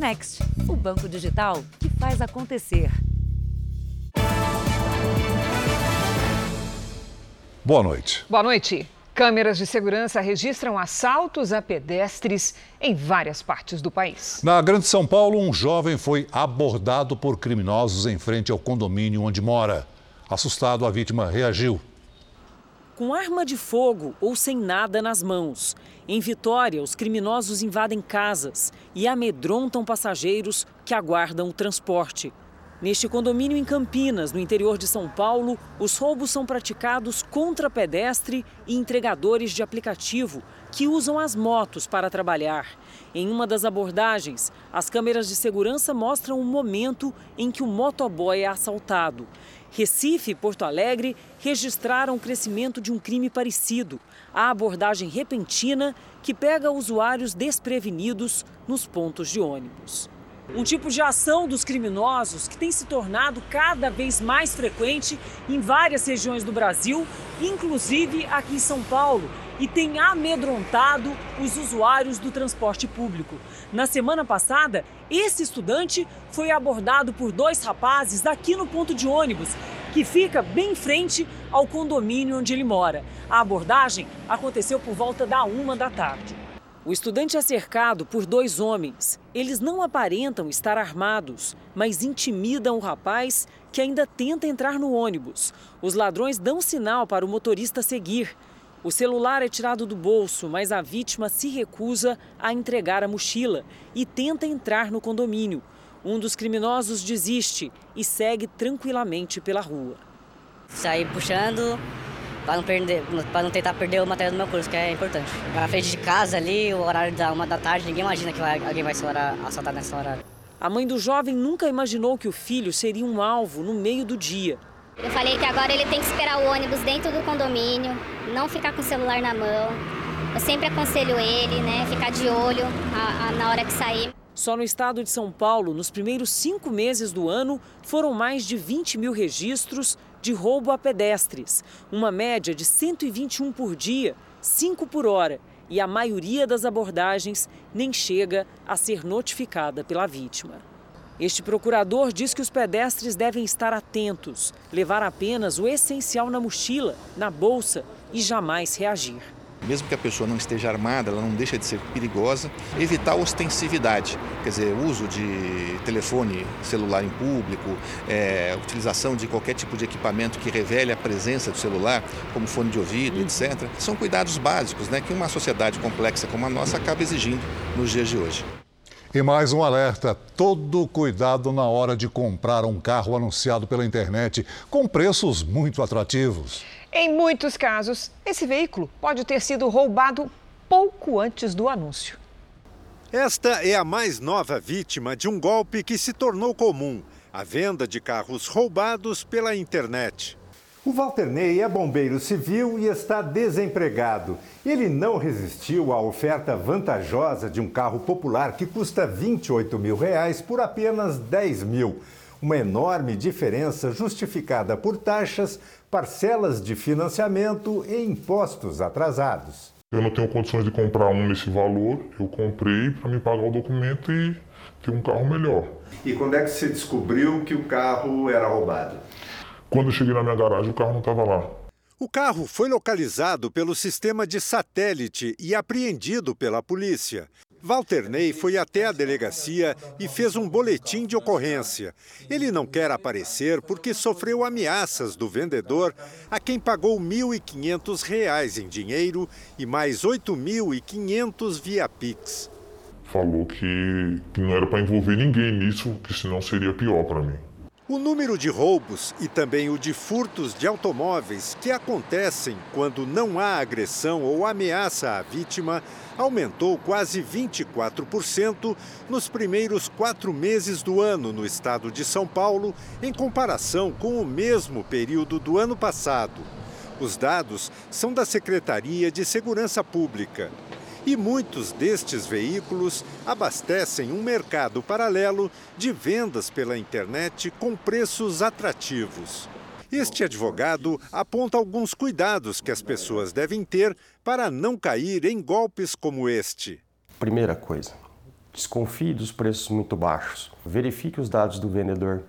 Next, o banco digital que faz acontecer. Boa noite. Boa noite. Câmeras de segurança registram assaltos a pedestres em várias partes do país. Na Grande São Paulo, um jovem foi abordado por criminosos em frente ao condomínio onde mora. Assustado, a vítima reagiu. Com arma de fogo ou sem nada nas mãos. Em Vitória, os criminosos invadem casas e amedrontam passageiros que aguardam o transporte. Neste condomínio em Campinas, no interior de São Paulo, os roubos são praticados contra pedestre e entregadores de aplicativo que usam as motos para trabalhar. Em uma das abordagens, as câmeras de segurança mostram o momento em que o motoboy é assaltado. Recife e Porto Alegre registraram o crescimento de um crime parecido, a abordagem repentina que pega usuários desprevenidos nos pontos de ônibus. Um tipo de ação dos criminosos que tem se tornado cada vez mais frequente em várias regiões do Brasil, inclusive aqui em São Paulo, e tem amedrontado os usuários do transporte público. Na semana passada, esse estudante foi abordado por dois rapazes aqui no ponto de ônibus, que fica bem em frente ao condomínio onde ele mora. A abordagem aconteceu por volta da uma da tarde. O estudante é cercado por dois homens. Eles não aparentam estar armados, mas intimidam o rapaz que ainda tenta entrar no ônibus. Os ladrões dão sinal para o motorista seguir. O celular é tirado do bolso, mas a vítima se recusa a entregar a mochila e tenta entrar no condomínio. Um dos criminosos desiste e segue tranquilamente pela rua. Saí puxando, para não, perder, para não tentar perder o material do meu curso, que é importante. Na frente de casa ali, o horário da uma da tarde, ninguém imagina que vai, alguém vai ser assaltar nessa hora. A mãe do jovem nunca imaginou que o filho seria um alvo no meio do dia. Eu falei que agora ele tem que esperar o ônibus dentro do condomínio, não ficar com o celular na mão. Eu sempre aconselho ele, né, ficar de olho a, a, na hora que sair. Só no estado de São Paulo, nos primeiros cinco meses do ano, foram mais de 20 mil registros de roubo a pedestres, uma média de 121 por dia, 5 por hora, e a maioria das abordagens nem chega a ser notificada pela vítima. Este procurador diz que os pedestres devem estar atentos, levar apenas o essencial na mochila, na bolsa e jamais reagir. Mesmo que a pessoa não esteja armada, ela não deixa de ser perigosa. Evitar a ostensividade, quer dizer, uso de telefone celular em público, é, utilização de qualquer tipo de equipamento que revele a presença do celular, como fone de ouvido, uhum. etc. São cuidados básicos né, que uma sociedade complexa como a nossa acaba exigindo nos dias de hoje. E mais um alerta: todo cuidado na hora de comprar um carro anunciado pela internet com preços muito atrativos. Em muitos casos, esse veículo pode ter sido roubado pouco antes do anúncio. Esta é a mais nova vítima de um golpe que se tornou comum: a venda de carros roubados pela internet. O Walter Ney é bombeiro civil e está desempregado. Ele não resistiu à oferta vantajosa de um carro popular que custa 28 mil reais por apenas 10 mil. Uma enorme diferença justificada por taxas, parcelas de financiamento e impostos atrasados. Eu não tenho condições de comprar um nesse valor, eu comprei para me pagar o documento e ter um carro melhor. E quando é que você descobriu que o carro era roubado? Quando eu cheguei na minha garagem, o carro não estava lá. O carro foi localizado pelo sistema de satélite e apreendido pela polícia. Walter Ney foi até a delegacia e fez um boletim de ocorrência. Ele não quer aparecer porque sofreu ameaças do vendedor, a quem pagou R$ 1.500 em dinheiro e mais R$ 8.500 via Pix. Falou que, que não era para envolver ninguém nisso, que senão seria pior para mim. O número de roubos e também o de furtos de automóveis que acontecem quando não há agressão ou ameaça à vítima aumentou quase 24% nos primeiros quatro meses do ano no estado de São Paulo, em comparação com o mesmo período do ano passado. Os dados são da Secretaria de Segurança Pública e muitos destes veículos abastecem um mercado paralelo de vendas pela internet com preços atrativos. Este advogado aponta alguns cuidados que as pessoas devem ter para não cair em golpes como este. Primeira coisa, Desconfie dos preços muito baixos. Verifique os dados do vendedor.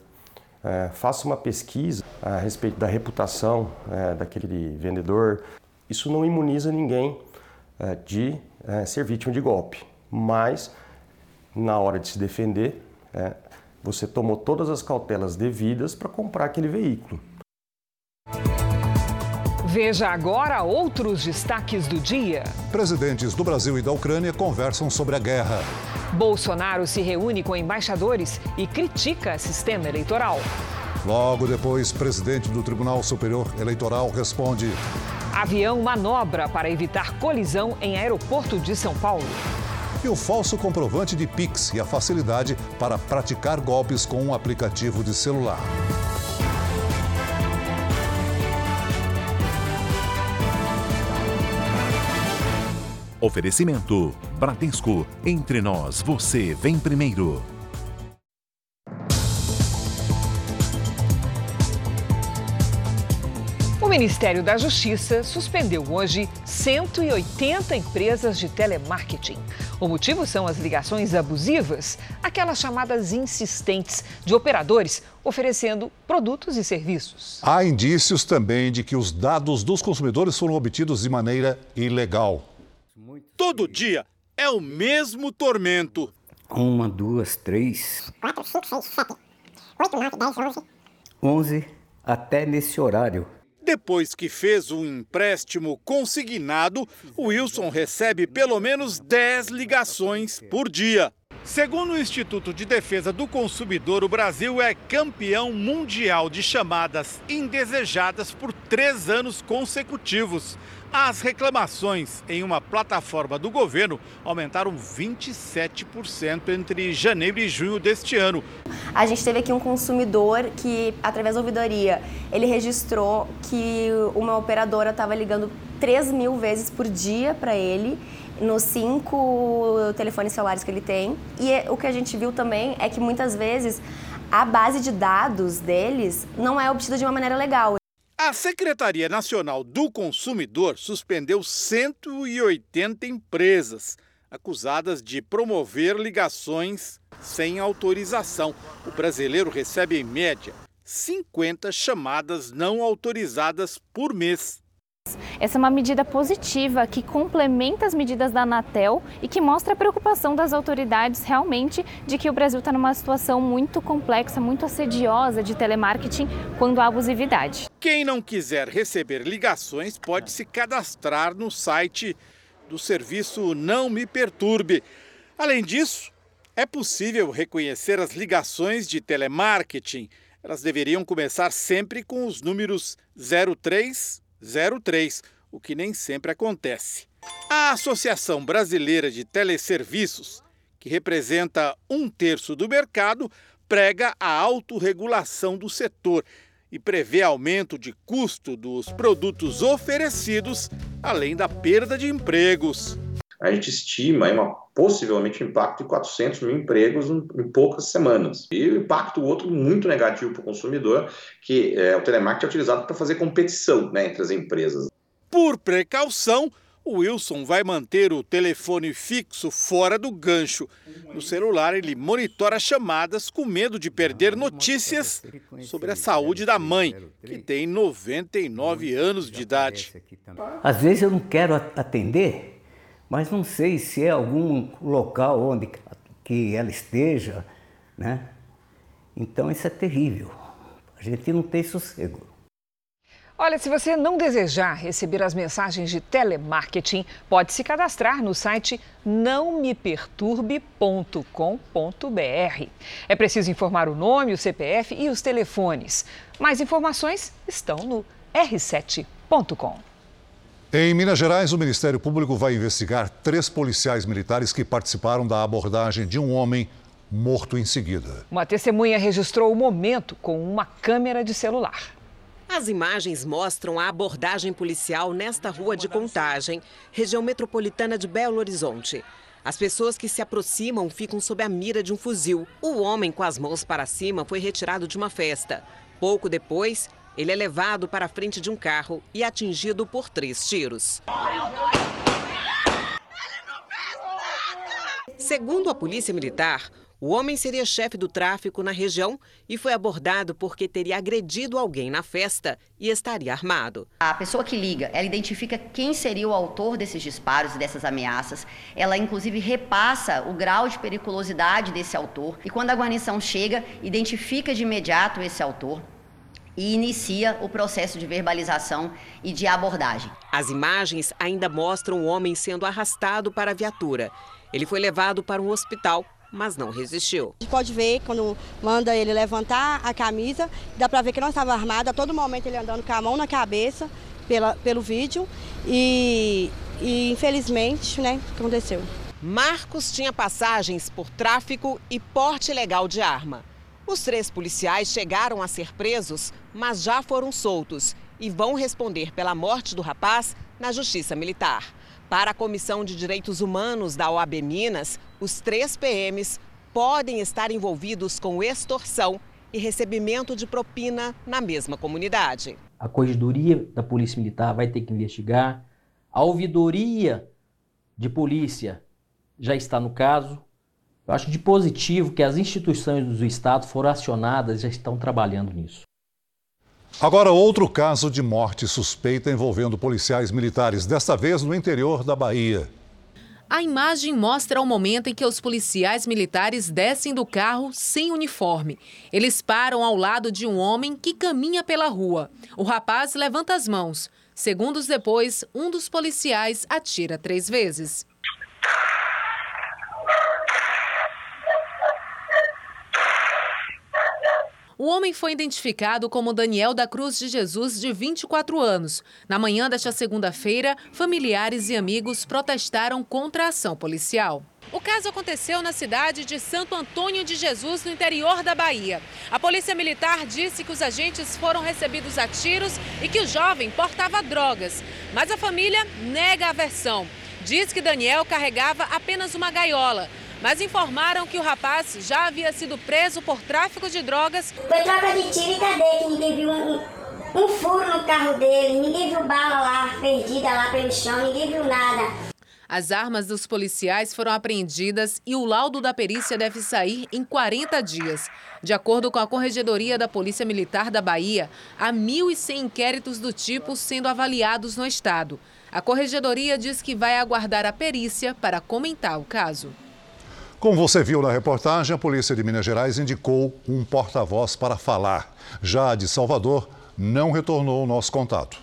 É, faça uma pesquisa a respeito da reputação é, daquele vendedor. Isso não imuniza ninguém é, de é, ser vítima de golpe, mas na hora de se defender, é, você tomou todas as cautelas devidas para comprar aquele veículo. Veja agora outros destaques do dia. Presidentes do Brasil e da Ucrânia conversam sobre a guerra. Bolsonaro se reúne com embaixadores e critica sistema eleitoral. Logo depois, presidente do Tribunal Superior Eleitoral responde: Avião manobra para evitar colisão em aeroporto de São Paulo. E o falso comprovante de Pix e a facilidade para praticar golpes com um aplicativo de celular. Oferecimento: Bradesco. Entre nós, você vem primeiro. Ministério da Justiça suspendeu hoje 180 empresas de telemarketing. O motivo são as ligações abusivas, aquelas chamadas insistentes de operadores oferecendo produtos e serviços. Há indícios também de que os dados dos consumidores foram obtidos de maneira ilegal. Todo dia é o mesmo tormento. Uma, duas, três. Quatro, cinco, seis, sete. Oito, nove, dez, onze. Onze até nesse horário. Depois que fez um empréstimo consignado, Wilson recebe pelo menos 10 ligações por dia. Segundo o Instituto de Defesa do Consumidor, o Brasil é campeão mundial de chamadas indesejadas por três anos consecutivos. As reclamações em uma plataforma do governo aumentaram 27% entre janeiro e junho deste ano. A gente teve aqui um consumidor que, através da ouvidoria, ele registrou que uma operadora estava ligando 3 mil vezes por dia para ele nos cinco telefones celulares que ele tem. E o que a gente viu também é que muitas vezes a base de dados deles não é obtida de uma maneira legal. A Secretaria Nacional do Consumidor suspendeu 180 empresas acusadas de promover ligações sem autorização. O brasileiro recebe, em média, 50 chamadas não autorizadas por mês. Essa é uma medida positiva que complementa as medidas da Anatel e que mostra a preocupação das autoridades realmente de que o Brasil está numa situação muito complexa, muito assediosa de telemarketing quando há abusividade. Quem não quiser receber ligações pode se cadastrar no site do serviço Não Me Perturbe. Além disso, é possível reconhecer as ligações de telemarketing. Elas deveriam começar sempre com os números 03 03, o que nem sempre acontece. A Associação Brasileira de Teleserviços, que representa um terço do mercado, prega a autorregulação do setor e prevê aumento de custo dos produtos oferecidos, além da perda de empregos. A gente estima uma, possivelmente um impacto de 400 mil empregos em, em poucas semanas. E o impacto outro muito negativo para o consumidor, que é, o telemarketing é utilizado para fazer competição né, entre as empresas. Por precaução, o Wilson vai manter o telefone fixo fora do gancho. No celular, ele monitora chamadas com medo de perder notícias sobre a saúde da mãe, que tem 99 anos de idade. Às vezes eu não quero atender, mas não sei se é algum local onde que ela esteja, né? Então isso é terrível. A gente não tem sossego. Olha, se você não desejar receber as mensagens de telemarketing, pode se cadastrar no site nãomeperturbe.com.br. É preciso informar o nome, o CPF e os telefones. Mais informações estão no r7.com. Em Minas Gerais, o Ministério Público vai investigar três policiais militares que participaram da abordagem de um homem morto em seguida. Uma testemunha registrou o momento com uma câmera de celular. As imagens mostram a abordagem policial nesta rua de Contagem, região metropolitana de Belo Horizonte. As pessoas que se aproximam ficam sob a mira de um fuzil. O homem com as mãos para cima foi retirado de uma festa. Pouco depois, ele é levado para a frente de um carro e atingido por três tiros. Segundo a Polícia Militar, o homem seria chefe do tráfico na região e foi abordado porque teria agredido alguém na festa e estaria armado. A pessoa que liga, ela identifica quem seria o autor desses disparos e dessas ameaças. Ela, inclusive, repassa o grau de periculosidade desse autor. E quando a guarnição chega, identifica de imediato esse autor e inicia o processo de verbalização e de abordagem. As imagens ainda mostram o homem sendo arrastado para a viatura. Ele foi levado para um hospital, mas não resistiu. A gente pode ver quando manda ele levantar a camisa, dá para ver que não estava armado, a todo momento ele andando com a mão na cabeça pela, pelo vídeo e, e infelizmente, né, aconteceu. Marcos tinha passagens por tráfico e porte ilegal de arma. Os três policiais chegaram a ser presos, mas já foram soltos e vão responder pela morte do rapaz na Justiça Militar. Para a Comissão de Direitos Humanos da OAB Minas, os três PMs podem estar envolvidos com extorsão e recebimento de propina na mesma comunidade. A Corregedoria da Polícia Militar vai ter que investigar. A ouvidoria de polícia já está no caso. Eu acho de positivo que as instituições do Estado foram acionadas e já estão trabalhando nisso. Agora, outro caso de morte suspeita envolvendo policiais militares, desta vez no interior da Bahia. A imagem mostra o momento em que os policiais militares descem do carro sem uniforme. Eles param ao lado de um homem que caminha pela rua. O rapaz levanta as mãos. Segundos depois, um dos policiais atira três vezes. O homem foi identificado como Daniel da Cruz de Jesus, de 24 anos. Na manhã desta segunda-feira, familiares e amigos protestaram contra a ação policial. O caso aconteceu na cidade de Santo Antônio de Jesus, no interior da Bahia. A polícia militar disse que os agentes foram recebidos a tiros e que o jovem portava drogas. Mas a família nega a versão. Diz que Daniel carregava apenas uma gaiola mas informaram que o rapaz já havia sido preso por tráfico de drogas. Foi troca de tiro e cadê que ninguém viu um, um furo no carro dele, ninguém viu bala lá perdida lá pelo chão, ninguém viu nada. As armas dos policiais foram apreendidas e o laudo da perícia deve sair em 40 dias. De acordo com a Corregedoria da Polícia Militar da Bahia, há 1.100 inquéritos do tipo sendo avaliados no estado. A Corregedoria diz que vai aguardar a perícia para comentar o caso. Como você viu na reportagem, a Polícia de Minas Gerais indicou um porta-voz para falar. Já a de Salvador não retornou o nosso contato.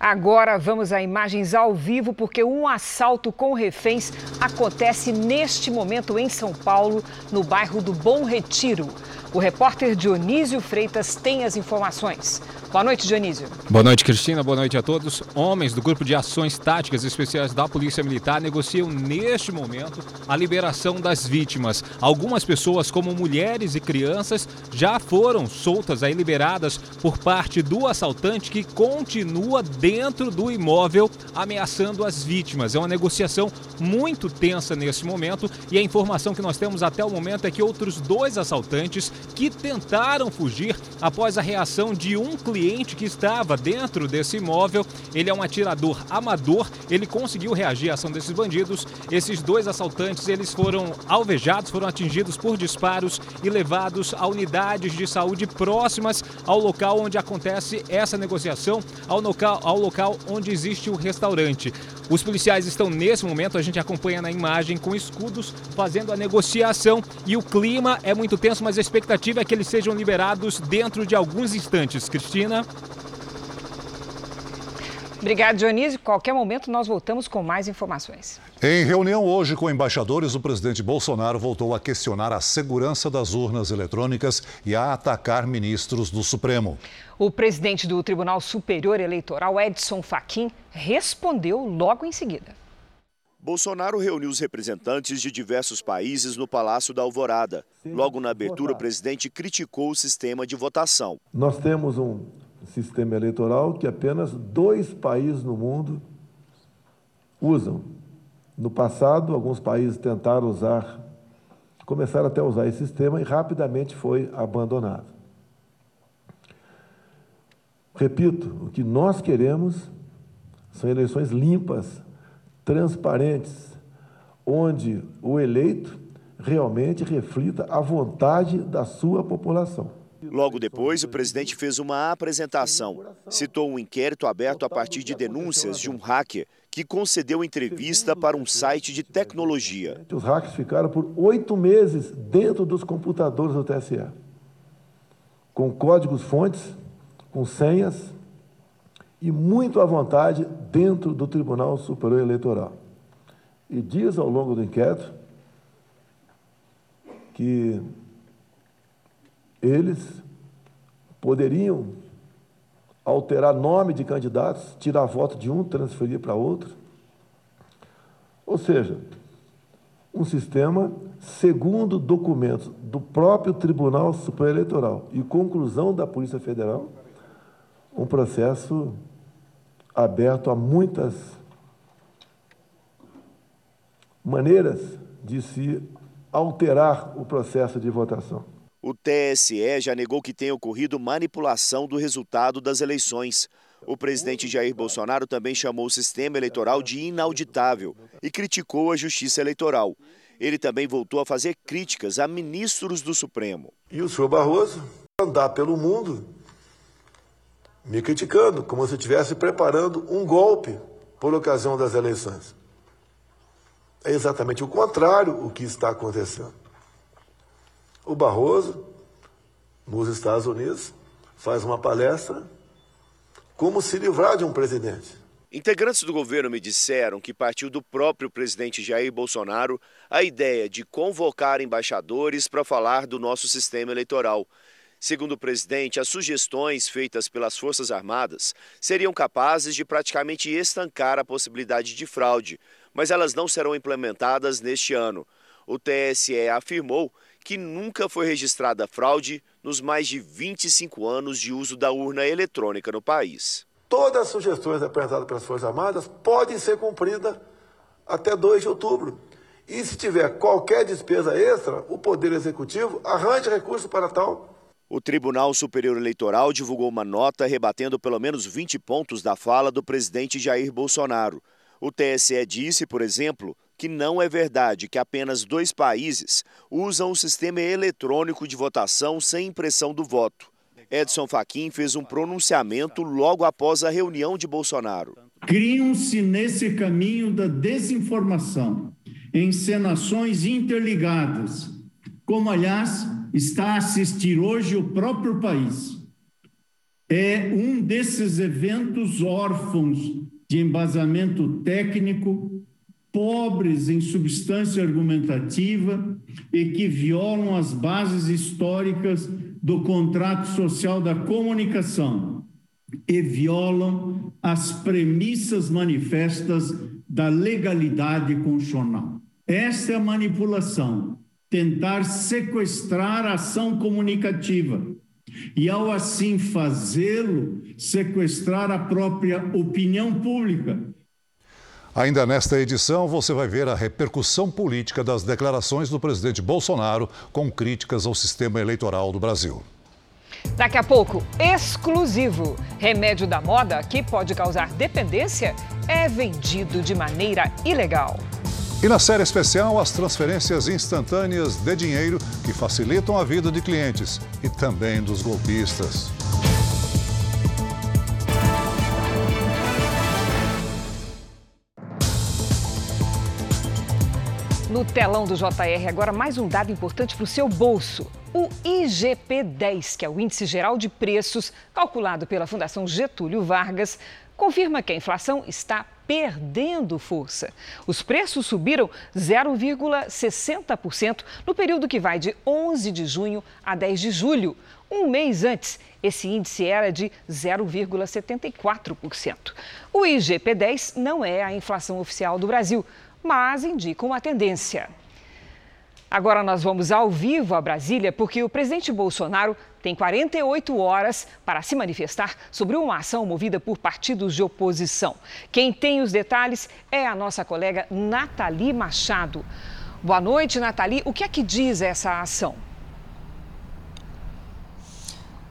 Agora vamos a imagens ao vivo, porque um assalto com reféns acontece neste momento em São Paulo, no bairro do Bom Retiro. O repórter Dionísio Freitas tem as informações. Boa noite, Dionísio. Boa noite, Cristina. Boa noite a todos. Homens do Grupo de Ações Táticas Especiais da Polícia Militar negociam neste momento a liberação das vítimas. Algumas pessoas, como mulheres e crianças, já foram soltas aí liberadas por parte do assaltante que continua dentro do imóvel ameaçando as vítimas. É uma negociação muito tensa nesse momento e a informação que nós temos até o momento é que outros dois assaltantes que tentaram fugir após a reação de um cliente que estava dentro desse imóvel. Ele é um atirador amador, ele conseguiu reagir à ação desses bandidos. Esses dois assaltantes, eles foram alvejados, foram atingidos por disparos e levados a unidades de saúde próximas ao local onde acontece essa negociação, ao local, ao local onde existe o restaurante. Os policiais estão nesse momento, a gente acompanha na imagem, com escudos fazendo a negociação e o clima é muito tenso, mas a expectativa é que eles sejam liberados dentro de alguns instantes. Cristina. Obrigado, Dionísio. Qualquer momento nós voltamos com mais informações. Em reunião hoje com embaixadores, o presidente Bolsonaro voltou a questionar a segurança das urnas eletrônicas e a atacar ministros do Supremo. O presidente do Tribunal Superior Eleitoral, Edson Fachin, respondeu logo em seguida. Bolsonaro reuniu os representantes de diversos países no Palácio da Alvorada. Logo na abertura, o presidente criticou o sistema de votação. Nós temos um sistema eleitoral que apenas dois países no mundo usam. No passado, alguns países tentaram usar, começaram até a usar esse sistema e rapidamente foi abandonado. Repito, o que nós queremos são eleições limpas, transparentes, onde o eleito realmente reflita a vontade da sua população. Logo depois, o presidente fez uma apresentação. Citou um inquérito aberto a partir de denúncias de um hacker que concedeu entrevista para um site de tecnologia. Os hackers ficaram por oito meses dentro dos computadores do TSE, com códigos-fontes, com senhas e muito à vontade dentro do Tribunal Superior Eleitoral. E diz ao longo do inquérito que eles poderiam alterar nome de candidatos, tirar voto de um, transferir para outro. Ou seja, um sistema, segundo documentos do próprio Tribunal Superior Eleitoral e conclusão da Polícia Federal, um processo aberto a muitas maneiras de se alterar o processo de votação. O TSE já negou que tenha ocorrido manipulação do resultado das eleições. O presidente Jair Bolsonaro também chamou o sistema eleitoral de inauditável e criticou a justiça eleitoral. Ele também voltou a fazer críticas a ministros do Supremo. E o senhor Barroso andar pelo mundo me criticando, como se estivesse preparando um golpe por ocasião das eleições. É exatamente o contrário o que está acontecendo. O Barroso, nos Estados Unidos, faz uma palestra como se livrar de um presidente. Integrantes do governo me disseram que partiu do próprio presidente Jair Bolsonaro a ideia de convocar embaixadores para falar do nosso sistema eleitoral. Segundo o presidente, as sugestões feitas pelas Forças Armadas seriam capazes de praticamente estancar a possibilidade de fraude, mas elas não serão implementadas neste ano. O TSE afirmou que nunca foi registrada fraude nos mais de 25 anos de uso da urna eletrônica no país. Todas as sugestões apresentadas pelas Forças Armadas podem ser cumpridas até 2 de outubro. E se tiver qualquer despesa extra, o Poder Executivo arranje recurso para tal. O Tribunal Superior Eleitoral divulgou uma nota rebatendo pelo menos 20 pontos da fala do presidente Jair Bolsonaro. O TSE disse, por exemplo, que não é verdade que apenas dois países usam o sistema eletrônico de votação sem impressão do voto. Edson Fachin fez um pronunciamento logo após a reunião de Bolsonaro. Criam-se nesse caminho da desinformação encenações interligadas, como aliás está a assistir hoje o próprio país. É um desses eventos órfãos de embasamento técnico pobres em substância argumentativa e que violam as bases históricas do contrato social da comunicação e violam as premissas manifestas da legalidade constitucional. Essa é a manipulação, tentar sequestrar a ação comunicativa e, ao assim fazê-lo, sequestrar a própria opinião pública Ainda nesta edição, você vai ver a repercussão política das declarações do presidente Bolsonaro com críticas ao sistema eleitoral do Brasil. Daqui a pouco, exclusivo. Remédio da moda que pode causar dependência é vendido de maneira ilegal. E na série especial, as transferências instantâneas de dinheiro que facilitam a vida de clientes e também dos golpistas. No telão do JR, agora mais um dado importante para o seu bolso. O IGP-10, que é o Índice Geral de Preços, calculado pela Fundação Getúlio Vargas, confirma que a inflação está perdendo força. Os preços subiram 0,60% no período que vai de 11 de junho a 10 de julho. Um mês antes, esse índice era de 0,74%. O IGP-10 não é a inflação oficial do Brasil mas indicam uma tendência. Agora nós vamos ao vivo a Brasília porque o presidente Bolsonaro tem 48 horas para se manifestar sobre uma ação movida por partidos de oposição. Quem tem os detalhes é a nossa colega Nathalie Machado. Boa noite, Nathalie. O que é que diz essa ação?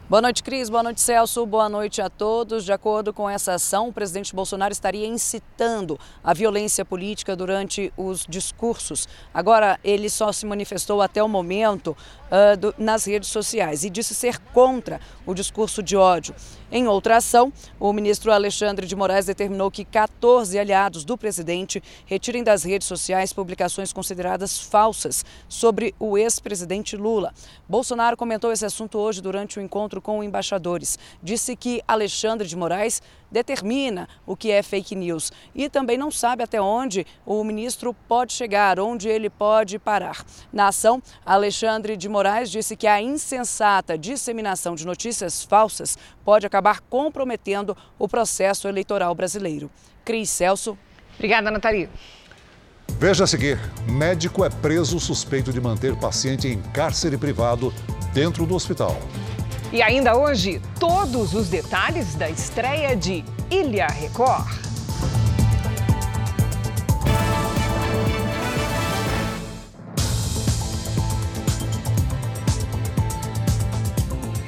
Boa noite, Cris. Boa noite, Celso. Boa noite a todos. De acordo com essa ação, o presidente Bolsonaro estaria incitando a violência política durante os discursos. Agora, ele só se manifestou até o momento uh, do, nas redes sociais e disse ser contra o discurso de ódio. Em outra ação, o ministro Alexandre de Moraes determinou que 14 aliados do presidente retirem das redes sociais publicações consideradas falsas sobre o ex-presidente Lula. Bolsonaro comentou esse assunto hoje durante o encontro com embaixadores. Disse que Alexandre de Moraes determina o que é fake news e também não sabe até onde o ministro pode chegar, onde ele pode parar. Na ação, Alexandre de Moraes disse que a insensata disseminação de notícias falsas pode acabar comprometendo o processo eleitoral brasileiro. Cris Celso. Obrigada, Nathalie. Veja a seguir: médico é preso suspeito de manter paciente em cárcere privado dentro do hospital. E ainda hoje, todos os detalhes da estreia de Ilha Record.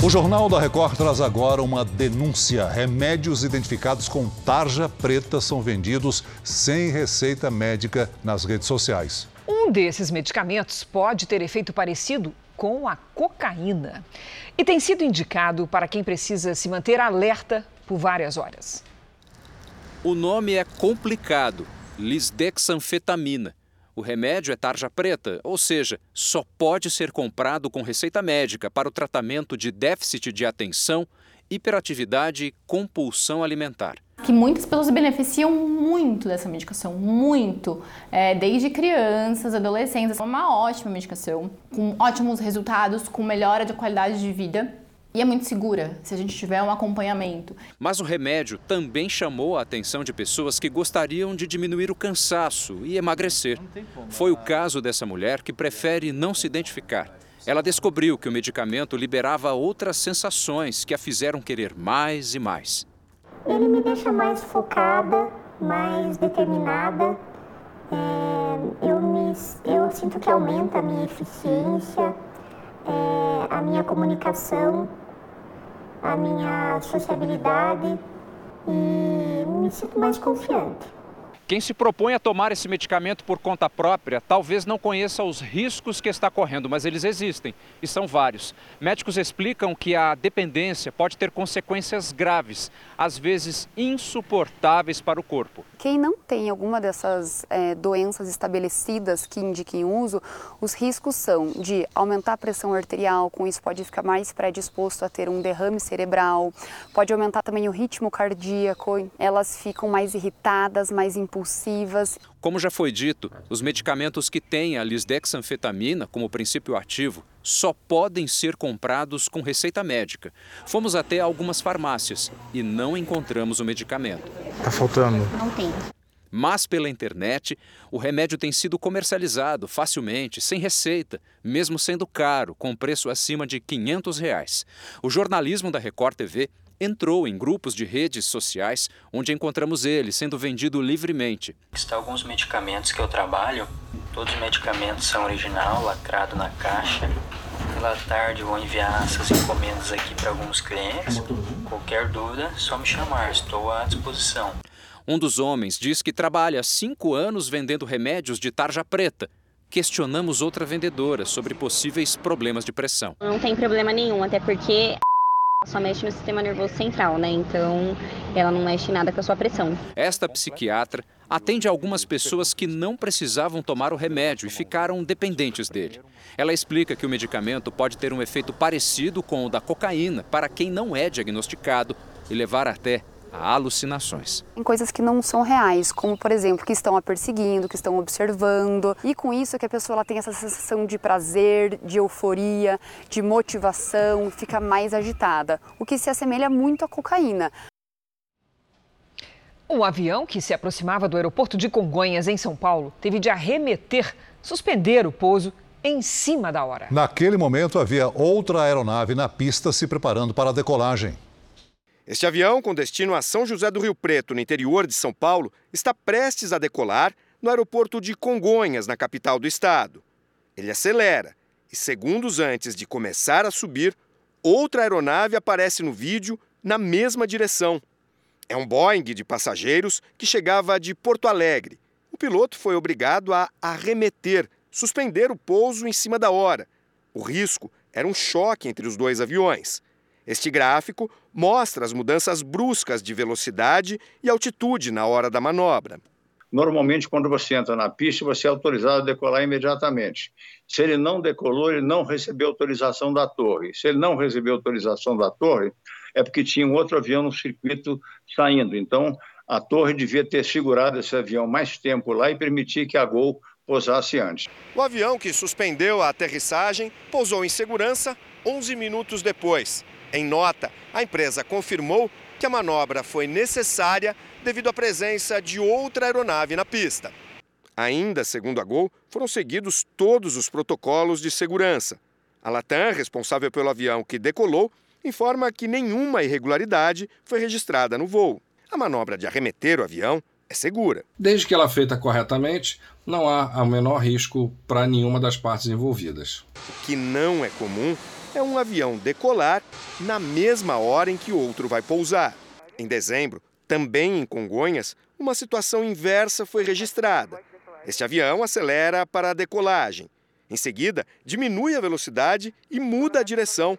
O Jornal da Record traz agora uma denúncia. Remédios identificados com tarja preta são vendidos sem receita médica nas redes sociais. Um desses medicamentos pode ter efeito parecido com a cocaína e tem sido indicado para quem precisa se manter alerta por várias horas. O nome é complicado: lisdexanfetamina. O remédio é tarja preta, ou seja, só pode ser comprado com receita médica para o tratamento de déficit de atenção, hiperatividade e compulsão alimentar que muitas pessoas beneficiam muito dessa medicação, muito, é, desde crianças, adolescentes. É uma ótima medicação, com ótimos resultados, com melhora de qualidade de vida. E é muito segura se a gente tiver um acompanhamento. Mas o remédio também chamou a atenção de pessoas que gostariam de diminuir o cansaço e emagrecer. Foi o caso dessa mulher que prefere não se identificar. Ela descobriu que o medicamento liberava outras sensações que a fizeram querer mais e mais ele me deixa mais focada, mais determinada. É, eu, me, eu sinto que aumenta a minha eficiência, é, a minha comunicação, a minha sociabilidade e me sinto mais confiante. Quem se propõe a tomar esse medicamento por conta própria talvez não conheça os riscos que está correndo, mas eles existem e são vários. Médicos explicam que a dependência pode ter consequências graves, às vezes insuportáveis para o corpo. Quem não tem alguma dessas é, doenças estabelecidas que indiquem uso, os riscos são de aumentar a pressão arterial, com isso pode ficar mais predisposto a ter um derrame cerebral, pode aumentar também o ritmo cardíaco, elas ficam mais irritadas, mais impulsivas impulsivas. Como já foi dito, os medicamentos que têm a lisdexanfetamina como princípio ativo só podem ser comprados com receita médica. Fomos até algumas farmácias e não encontramos o medicamento. Tá faltando. Não tem. Mas pela internet, o remédio tem sido comercializado facilmente, sem receita, mesmo sendo caro, com preço acima de 500 reais. O jornalismo da Record TV entrou em grupos de redes sociais onde encontramos ele sendo vendido livremente. Está alguns medicamentos que eu trabalho, todos os medicamentos são original, lacrado na caixa. Pela tarde vou enviar essas encomendas aqui para alguns clientes. Qualquer dúvida, só me chamar, estou à disposição. Um dos homens diz que trabalha há cinco anos vendendo remédios de tarja preta. Questionamos outra vendedora sobre possíveis problemas de pressão. Não tem problema nenhum, até porque só mexe no sistema nervoso central, né? Então ela não mexe nada com a sua pressão. Esta psiquiatra atende algumas pessoas que não precisavam tomar o remédio e ficaram dependentes dele. Ela explica que o medicamento pode ter um efeito parecido com o da cocaína para quem não é diagnosticado e levar até a alucinações. Em coisas que não são reais, como por exemplo, que estão a perseguindo, que estão observando. E com isso é que a pessoa ela tem essa sensação de prazer, de euforia, de motivação, fica mais agitada, o que se assemelha muito à cocaína. O avião que se aproximava do aeroporto de Congonhas, em São Paulo, teve de arremeter, suspender o pouso em cima da hora. Naquele momento, havia outra aeronave na pista se preparando para a decolagem. Este avião, com destino a São José do Rio Preto, no interior de São Paulo, está prestes a decolar no aeroporto de Congonhas, na capital do estado. Ele acelera e, segundos antes de começar a subir, outra aeronave aparece no vídeo na mesma direção. É um Boeing de passageiros que chegava de Porto Alegre. O piloto foi obrigado a arremeter, suspender o pouso em cima da hora. O risco era um choque entre os dois aviões. Este gráfico mostra as mudanças bruscas de velocidade e altitude na hora da manobra. Normalmente, quando você entra na pista, você é autorizado a decolar imediatamente. Se ele não decolou, ele não recebeu autorização da torre. Se ele não recebeu autorização da torre, é porque tinha um outro avião no circuito saindo. Então, a torre devia ter segurado esse avião mais tempo lá e permitir que a Gol pousasse antes. O avião que suspendeu a aterrissagem pousou em segurança 11 minutos depois. Em nota, a empresa confirmou que a manobra foi necessária devido à presença de outra aeronave na pista. Ainda, segundo a Gol, foram seguidos todos os protocolos de segurança. A Latam, responsável pelo avião que decolou, informa que nenhuma irregularidade foi registrada no voo. A manobra de arremeter o avião é segura. Desde que ela é feita corretamente, não há o menor risco para nenhuma das partes envolvidas. O que não é comum é um avião decolar na mesma hora em que outro vai pousar. Em dezembro, também em Congonhas, uma situação inversa foi registrada. Este avião acelera para a decolagem. Em seguida, diminui a velocidade e muda a direção.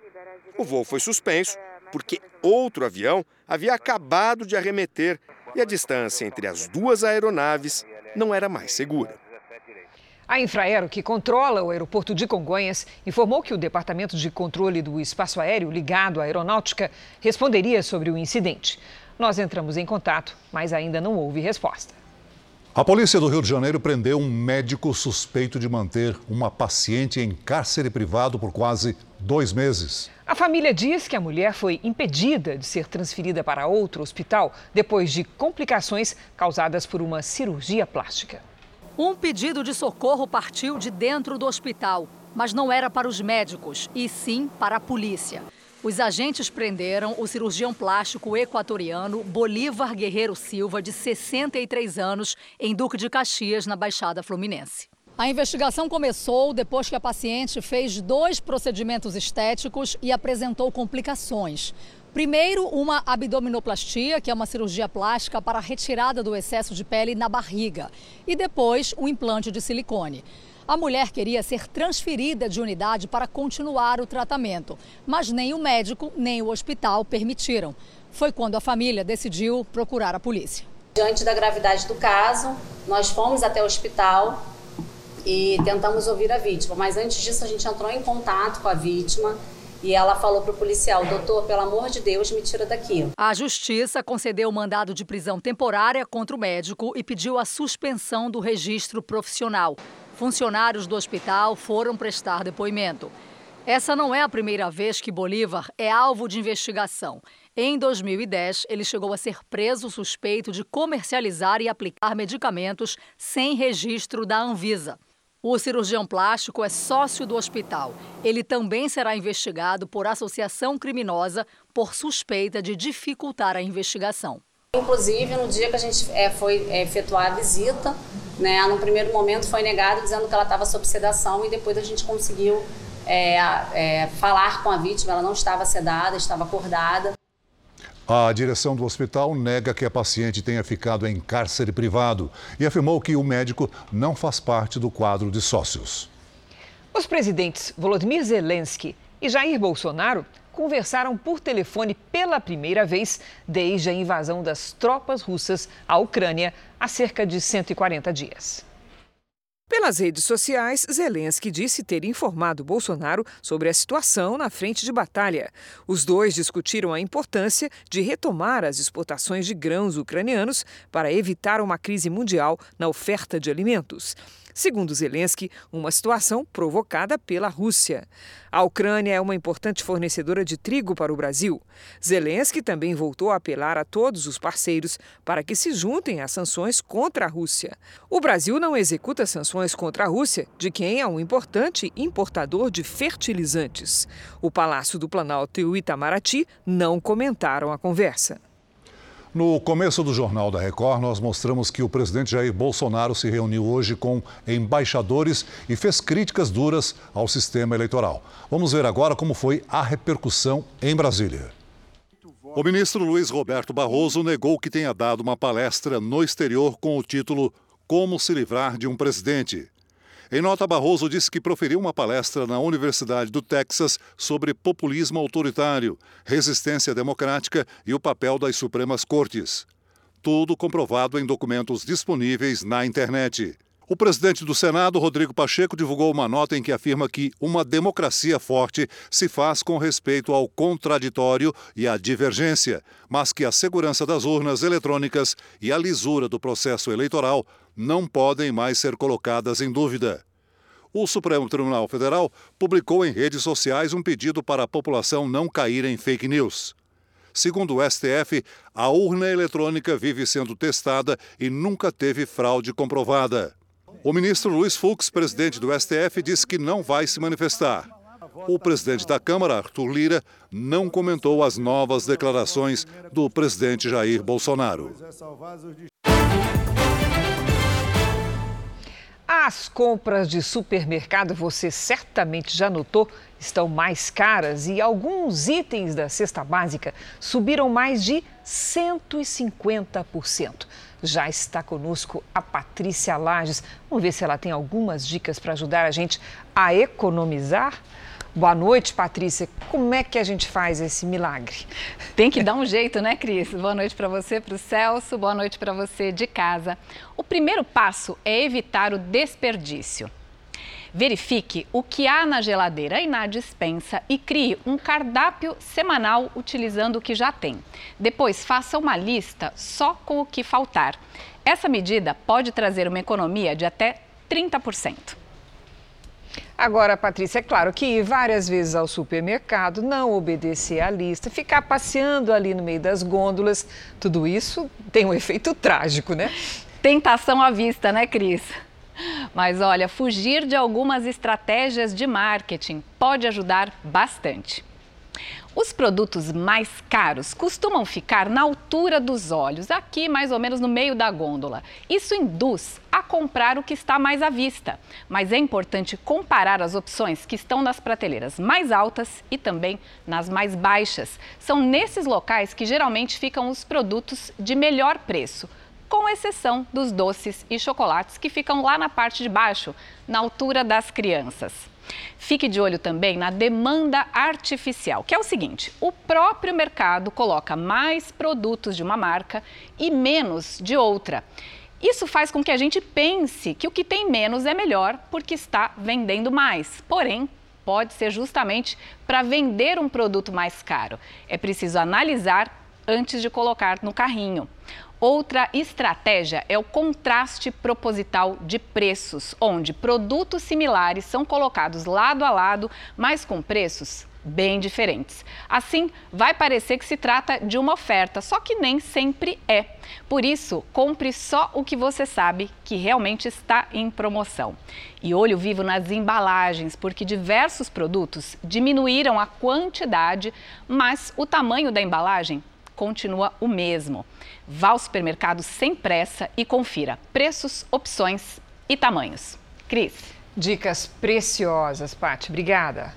O voo foi suspenso porque outro avião havia acabado de arremeter e a distância entre as duas aeronaves não era mais segura. A Infraero, que controla o aeroporto de Congonhas, informou que o Departamento de Controle do Espaço Aéreo ligado à aeronáutica responderia sobre o incidente. Nós entramos em contato, mas ainda não houve resposta. A polícia do Rio de Janeiro prendeu um médico suspeito de manter uma paciente em cárcere privado por quase dois meses. A família diz que a mulher foi impedida de ser transferida para outro hospital depois de complicações causadas por uma cirurgia plástica. Um pedido de socorro partiu de dentro do hospital, mas não era para os médicos, e sim para a polícia. Os agentes prenderam o cirurgião plástico equatoriano Bolívar Guerreiro Silva, de 63 anos, em Duque de Caxias, na Baixada Fluminense. A investigação começou depois que a paciente fez dois procedimentos estéticos e apresentou complicações. Primeiro, uma abdominoplastia, que é uma cirurgia plástica para a retirada do excesso de pele na barriga. E depois, um implante de silicone. A mulher queria ser transferida de unidade para continuar o tratamento, mas nem o médico nem o hospital permitiram. Foi quando a família decidiu procurar a polícia. Diante da gravidade do caso, nós fomos até o hospital e tentamos ouvir a vítima, mas antes disso a gente entrou em contato com a vítima e ela falou para o policial: Doutor, pelo amor de Deus, me tira daqui. A justiça concedeu mandado de prisão temporária contra o médico e pediu a suspensão do registro profissional. Funcionários do hospital foram prestar depoimento. Essa não é a primeira vez que Bolívar é alvo de investigação. Em 2010, ele chegou a ser preso suspeito de comercializar e aplicar medicamentos sem registro da Anvisa. O cirurgião plástico é sócio do hospital. Ele também será investigado por associação criminosa por suspeita de dificultar a investigação. Inclusive, no dia que a gente é, foi é, efetuar a visita, né, no primeiro momento foi negado dizendo que ela estava sob sedação e depois a gente conseguiu é, é, falar com a vítima. Ela não estava sedada, estava acordada. A direção do hospital nega que a paciente tenha ficado em cárcere privado e afirmou que o médico não faz parte do quadro de sócios. Os presidentes Volodymyr Zelensky e Jair Bolsonaro conversaram por telefone pela primeira vez desde a invasão das tropas russas à Ucrânia há cerca de 140 dias. Pelas redes sociais, Zelensky disse ter informado Bolsonaro sobre a situação na frente de batalha. Os dois discutiram a importância de retomar as exportações de grãos ucranianos para evitar uma crise mundial na oferta de alimentos segundo Zelensky, uma situação provocada pela Rússia. A Ucrânia é uma importante fornecedora de trigo para o Brasil. Zelensky também voltou a apelar a todos os parceiros para que se juntem às sanções contra a Rússia. O Brasil não executa sanções contra a Rússia, de quem é um importante importador de fertilizantes. O Palácio do Planalto e o Itamaraty não comentaram a conversa. No começo do Jornal da Record, nós mostramos que o presidente Jair Bolsonaro se reuniu hoje com embaixadores e fez críticas duras ao sistema eleitoral. Vamos ver agora como foi a repercussão em Brasília. O ministro Luiz Roberto Barroso negou que tenha dado uma palestra no exterior com o título Como se livrar de um presidente. Em nota, Barroso disse que proferiu uma palestra na Universidade do Texas sobre populismo autoritário, resistência democrática e o papel das Supremas Cortes. Tudo comprovado em documentos disponíveis na internet. O presidente do Senado, Rodrigo Pacheco, divulgou uma nota em que afirma que uma democracia forte se faz com respeito ao contraditório e à divergência, mas que a segurança das urnas eletrônicas e a lisura do processo eleitoral não podem mais ser colocadas em dúvida. O Supremo Tribunal Federal publicou em redes sociais um pedido para a população não cair em fake news. Segundo o STF, a urna eletrônica vive sendo testada e nunca teve fraude comprovada. O ministro Luiz Fux, presidente do STF, disse que não vai se manifestar. O presidente da Câmara, Arthur Lira, não comentou as novas declarações do presidente Jair Bolsonaro. As compras de supermercado, você certamente já notou, estão mais caras e alguns itens da cesta básica subiram mais de 150% já está conosco a Patrícia Lages. Vamos ver se ela tem algumas dicas para ajudar a gente a economizar. Boa noite, Patrícia. Como é que a gente faz esse milagre? Tem que dar um jeito, né, Cris? Boa noite para você, para o Celso. Boa noite para você de casa. O primeiro passo é evitar o desperdício. Verifique o que há na geladeira e na dispensa e crie um cardápio semanal utilizando o que já tem. Depois, faça uma lista só com o que faltar. Essa medida pode trazer uma economia de até 30%. Agora, Patrícia, é claro que ir várias vezes ao supermercado, não obedecer à lista, ficar passeando ali no meio das gôndolas, tudo isso tem um efeito trágico, né? Tentação à vista, né, Cris? Mas olha, fugir de algumas estratégias de marketing pode ajudar bastante. Os produtos mais caros costumam ficar na altura dos olhos, aqui mais ou menos no meio da gôndola. Isso induz a comprar o que está mais à vista, mas é importante comparar as opções que estão nas prateleiras mais altas e também nas mais baixas. São nesses locais que geralmente ficam os produtos de melhor preço com exceção dos doces e chocolates que ficam lá na parte de baixo, na altura das crianças. Fique de olho também na demanda artificial, que é o seguinte: o próprio mercado coloca mais produtos de uma marca e menos de outra. Isso faz com que a gente pense que o que tem menos é melhor porque está vendendo mais. Porém, pode ser justamente para vender um produto mais caro. É preciso analisar antes de colocar no carrinho. Outra estratégia é o contraste proposital de preços, onde produtos similares são colocados lado a lado, mas com preços bem diferentes. Assim, vai parecer que se trata de uma oferta, só que nem sempre é. Por isso, compre só o que você sabe que realmente está em promoção. E olho vivo nas embalagens, porque diversos produtos diminuíram a quantidade, mas o tamanho da embalagem continua o mesmo. Vá ao supermercado sem pressa e confira preços, opções e tamanhos. Cris. Dicas preciosas, Paty. Obrigada.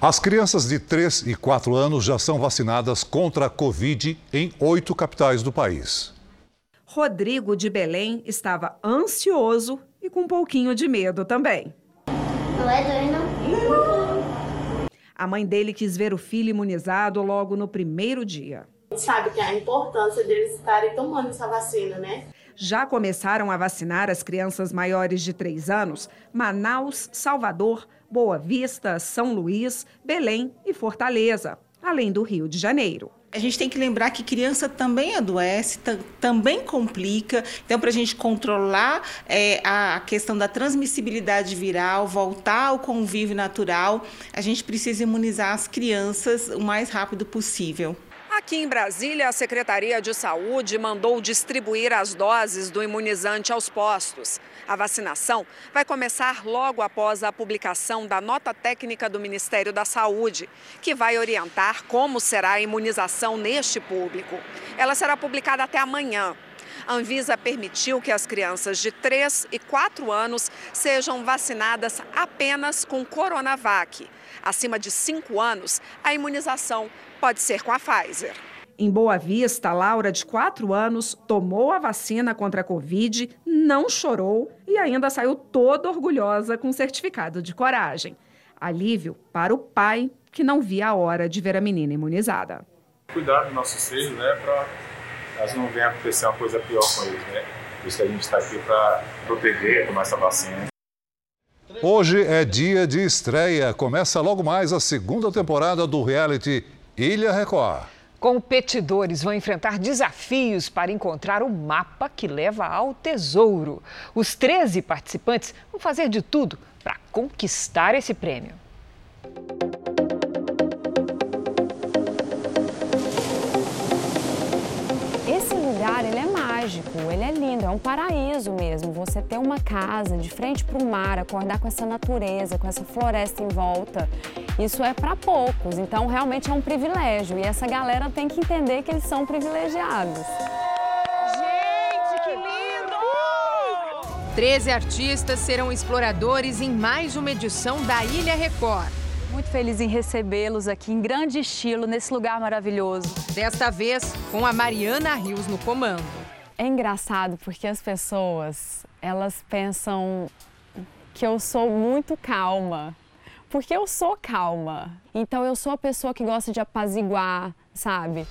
As crianças de 3 e 4 anos já são vacinadas contra a Covid em oito capitais do país. Rodrigo de Belém estava ansioso e com um pouquinho de medo também. Não é doido, não? A mãe dele quis ver o filho imunizado logo no primeiro dia. Sabe que é a importância deles estarem tomando essa vacina, né? Já começaram a vacinar as crianças maiores de 3 anos Manaus, Salvador, Boa Vista, São Luís, Belém e Fortaleza, além do Rio de Janeiro. A gente tem que lembrar que criança também adoece, também complica. Então, para a gente controlar é, a questão da transmissibilidade viral, voltar ao convívio natural, a gente precisa imunizar as crianças o mais rápido possível. Aqui em Brasília, a Secretaria de Saúde mandou distribuir as doses do imunizante aos postos. A vacinação vai começar logo após a publicação da nota técnica do Ministério da Saúde, que vai orientar como será a imunização neste público. Ela será publicada até amanhã. A Anvisa permitiu que as crianças de 3 e 4 anos sejam vacinadas apenas com Coronavac. Acima de 5 anos, a imunização pode ser com a Pfizer. Em Boa Vista, Laura, de 4 anos, tomou a vacina contra a Covid, não chorou e ainda saiu toda orgulhosa com certificado de coragem. Alívio para o pai, que não via a hora de ver a menina imunizada. Cuidar dos nossos filhos, né, para caso não venha acontecer uma coisa pior com eles, né? Por isso que a gente está aqui para proteger, tomar essa vacina. Hoje é dia de estreia. Começa logo mais a segunda temporada do reality Ilha Record. Competidores vão enfrentar desafios para encontrar o mapa que leva ao tesouro. Os 13 participantes vão fazer de tudo para conquistar esse prêmio. Esse lugar ele é mágico, ele é lindo, é um paraíso mesmo. Você ter uma casa de frente para o mar, acordar com essa natureza, com essa floresta em volta, isso é para poucos. Então realmente é um privilégio e essa galera tem que entender que eles são privilegiados. Gente, que lindo! 13 artistas serão exploradores em mais uma edição da Ilha Record. Muito feliz em recebê-los aqui em grande estilo, nesse lugar maravilhoso. Desta vez, com a Mariana Rios no comando. É engraçado porque as pessoas, elas pensam que eu sou muito calma. Porque eu sou calma. Então eu sou a pessoa que gosta de apaziguar, sabe?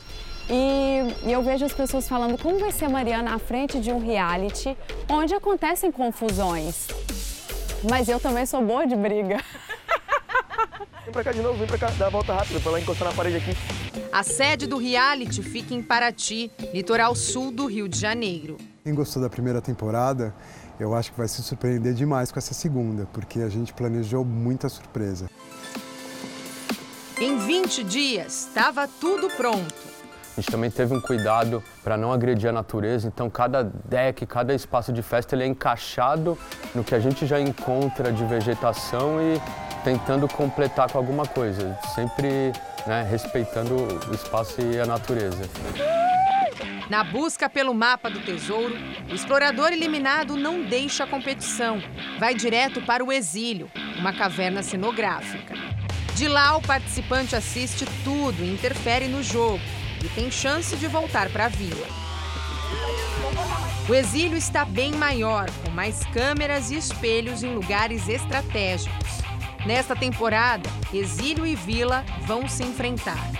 E, eu vejo as pessoas falando como vai ser a Mariana à frente de um reality onde acontecem confusões. Mas eu também sou boa de briga. Vem pra cá de novo, vem pra cá, dá a volta rápida pra ela encostar na parede aqui. A sede do reality fica em Paraty, litoral sul do Rio de Janeiro. Quem gostou da primeira temporada, eu acho que vai se surpreender demais com essa segunda, porque a gente planejou muita surpresa. Em 20 dias, estava tudo pronto. A gente também teve um cuidado para não agredir a natureza, então cada deck, cada espaço de festa ele é encaixado no que a gente já encontra de vegetação e tentando completar com alguma coisa, sempre né, respeitando o espaço e a natureza. Na busca pelo mapa do tesouro, o explorador eliminado não deixa a competição. Vai direto para o exílio, uma caverna cenográfica. De lá, o participante assiste tudo e interfere no jogo e tem chance de voltar para a vila. O exílio está bem maior, com mais câmeras e espelhos em lugares estratégicos. Nesta temporada, exílio e vila vão se enfrentar.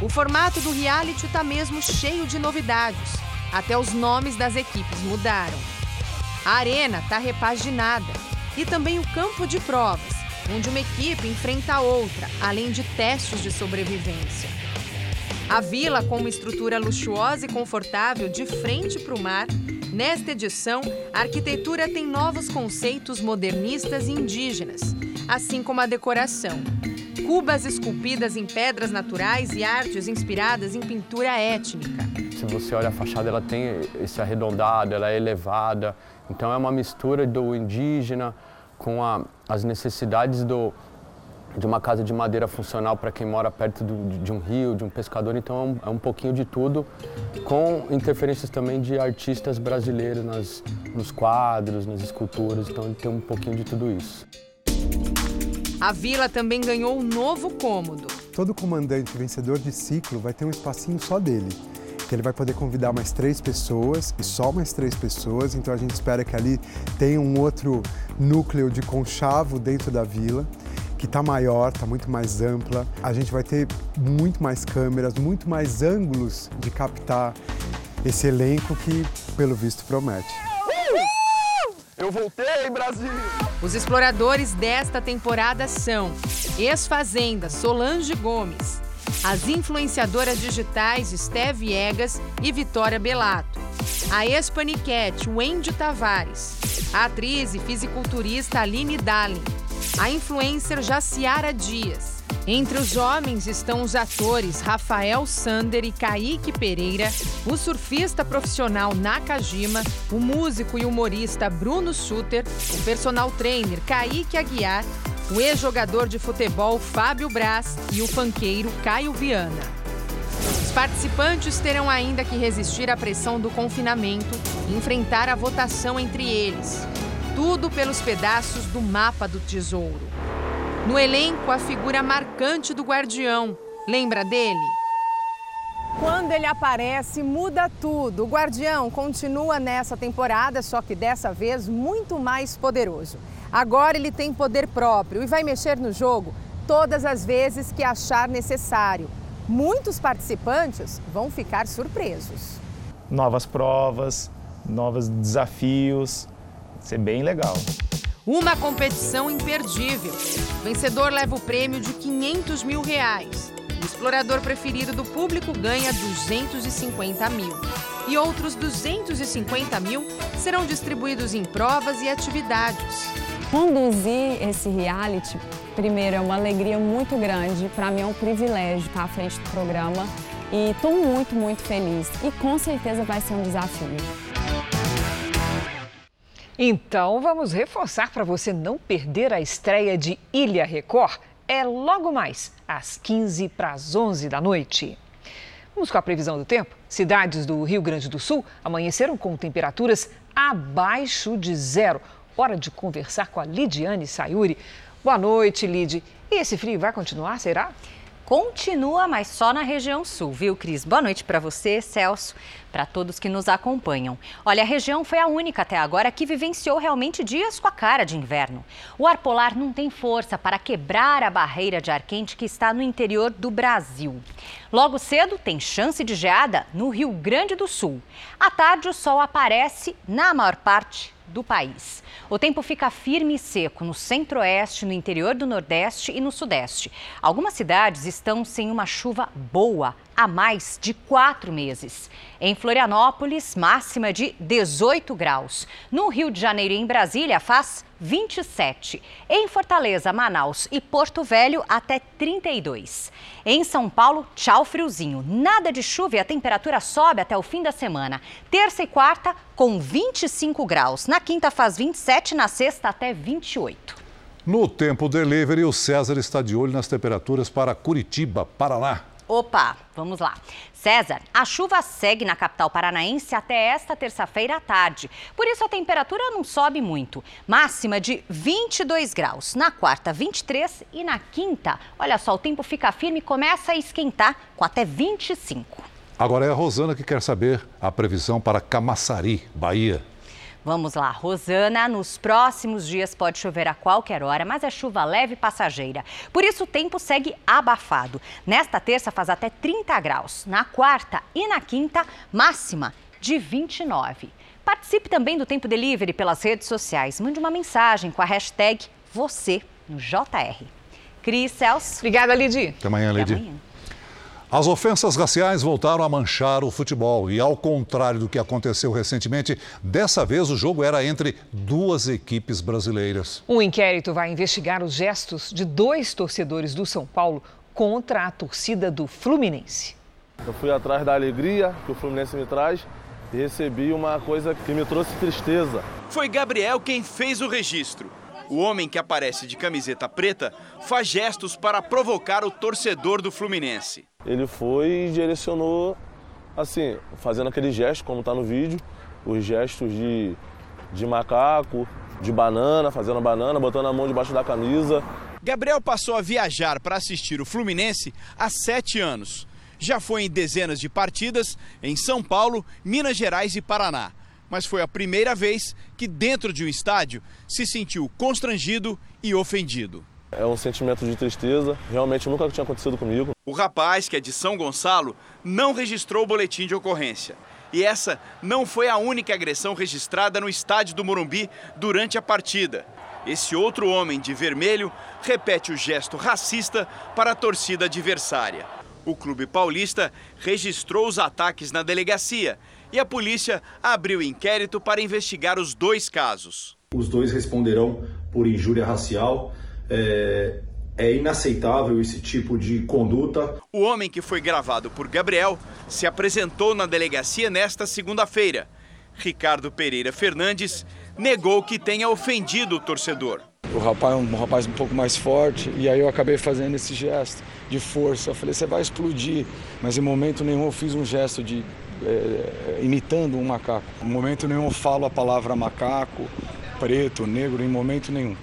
O formato do reality está mesmo cheio de novidades. Até os nomes das equipes mudaram. A arena está repaginada e também o campo de provas, onde uma equipe enfrenta a outra, além de testes de sobrevivência. A vila, com uma estrutura luxuosa e confortável de frente para o mar, nesta edição, a arquitetura tem novos conceitos modernistas e indígenas, assim como a decoração. Cubas esculpidas em pedras naturais e artes inspiradas em pintura étnica. Se você olha a fachada, ela tem esse arredondado, ela é elevada. Então é uma mistura do indígena com a, as necessidades do, de uma casa de madeira funcional para quem mora perto do, de um rio, de um pescador. Então é um, é um, pouquinho de tudo, com interferências também de artistas brasileiros nas, nos quadros, nas esculturas. Então tem um pouquinho de tudo isso. A vila também ganhou um novo cômodo. Todo comandante vencedor de ciclo vai ter um espacinho só dele. Que ele vai poder convidar mais três pessoas e só mais três pessoas. Então a gente espera que ali tenha um outro núcleo de conchavo dentro da vila que está maior, está muito mais ampla. A gente vai ter muito mais câmeras, muito mais ângulos de captar esse elenco que, pelo visto, promete. Eu voltei, Brasil! Os exploradores desta temporada são ex-fazenda Solange Gomes, as influenciadoras digitais Steve Viegas e Vitória Belato, a ex-paniquete Wendy Tavares, a atriz e fisiculturista Aline Dalin, a influencer Jaciara Dias, Entre os homens estão os atores Rafael Sander e Kaique Pereira, o surfista profissional Nakajima, o músico e humorista Bruno Suter, o personal trainer Kaique Aguiar, o ex-jogador de futebol Fábio Braz e o fanqueiro Caio Viana. Os participantes terão ainda que resistir à pressão do confinamento e enfrentar a votação entre eles. Tudo pelos pedaços do mapa do tesouro. No elenco, a figura marcante do guardião. Lembra dele? Quando ele aparece, muda tudo. O Guardião continua nessa temporada, só que dessa vez muito mais poderoso. Agora ele tem poder próprio e vai mexer no jogo todas as vezes que achar necessário. Muitos participantes vão ficar surpresos. Novas provas, novos desafios, ser bem legal. Uma competição imperdível. O vencedor leva o prêmio de 500 mil reais. O explorador preferido do público ganha 250 mil. E outros 250 mil serão distribuídos em provas e atividades. Conduzir esse reality, primeiro, é uma alegria muito grande. Para mim é um privilégio estar à frente do programa. E estou muito, muito feliz. E com certeza vai ser um desafio. Então vamos reforçar para você não perder a estreia de Ilha Record. É logo mais, às 15 para as 11 da noite. Vamos com a previsão do tempo? Cidades do Rio Grande do Sul amanheceram com temperaturas abaixo de zero. Hora de conversar com a Lidiane Sayuri. Boa noite, Lid. E esse frio vai continuar, será? Continua, mas só na região sul, viu, Cris? Boa noite para você, Celso, para todos que nos acompanham. Olha, a região foi a única até agora que vivenciou realmente dias com a cara de inverno. O ar polar não tem força para quebrar a barreira de ar quente que está no interior do Brasil. Logo cedo, tem chance de geada no Rio Grande do Sul. À tarde, o sol aparece na maior parte do país. O tempo fica firme e seco no centro-oeste, no interior do nordeste e no sudeste. Algumas cidades estão sem uma chuva boa há mais de quatro meses. Em Florianópolis, máxima de 18 graus. No Rio de Janeiro e em Brasília, faz 27. Em Fortaleza, Manaus e Porto Velho, até 32. Em São Paulo, tchau friozinho. Nada de chuva e a temperatura sobe até o fim da semana. Terça e quarta, com 25 graus. Na quinta, faz 27. Na sexta, até 28. No tempo delivery, o César está de olho nas temperaturas para Curitiba, Paraná. Opa, vamos lá. César, a chuva segue na capital paranaense até esta terça-feira à tarde. Por isso a temperatura não sobe muito. Máxima de 22 graus. Na quarta, 23 e na quinta, olha só, o tempo fica firme e começa a esquentar com até 25. Agora é a Rosana que quer saber a previsão para Camaçari, Bahia. Vamos lá, Rosana, nos próximos dias pode chover a qualquer hora, mas é chuva leve e passageira. Por isso o tempo segue abafado. Nesta terça faz até 30 graus. Na quarta e na quinta, máxima de 29. Participe também do Tempo Delivery pelas redes sociais. Mande uma mensagem com a hashtag você no JR. Cris Celso. Obrigada, Lidi. Até amanhã, Lidi. Até amanhã. As ofensas raciais voltaram a manchar o futebol e, ao contrário do que aconteceu recentemente, dessa vez o jogo era entre duas equipes brasileiras. Um inquérito vai investigar os gestos de dois torcedores do São Paulo contra a torcida do Fluminense. Eu fui atrás da alegria que o Fluminense me traz e recebi uma coisa que me trouxe tristeza. Foi Gabriel quem fez o registro. O homem que aparece de camiseta preta faz gestos para provocar o torcedor do Fluminense. Ele foi e direcionou, assim, fazendo aquele gesto, como está no vídeo, os gestos de, de macaco, de banana, fazendo banana, botando a mão debaixo da camisa. Gabriel passou a viajar para assistir o Fluminense há sete anos. Já foi em dezenas de partidas em São Paulo, Minas Gerais e Paraná mas foi a primeira vez que, dentro de um estádio, se sentiu constrangido e ofendido. É um sentimento de tristeza, realmente nunca tinha acontecido comigo. O rapaz, que é de São Gonçalo, não registrou o boletim de ocorrência. E essa não foi a única agressão registrada no estádio do Morumbi durante a partida. Esse outro homem de vermelho repete o gesto racista para a torcida adversária. O clube paulista registrou os ataques na delegacia e a polícia abriu inquérito para investigar os dois casos. Os dois responderão por injúria racial. É, É inaceitável esse tipo de conduta. O homem que foi gravado por Gabriel se apresentou na delegacia nesta segunda-feira. Ricardo Pereira Fernandes negou que tenha ofendido o torcedor. O rapaz é um rapaz um pouco mais forte e aí eu acabei fazendo esse gesto de força. Eu falei, você vai explodir. Mas em momento nenhum eu fiz um gesto de é, imitando um macaco. Em momento nenhum eu falo a palavra macaco, preto, negro, em momento nenhum.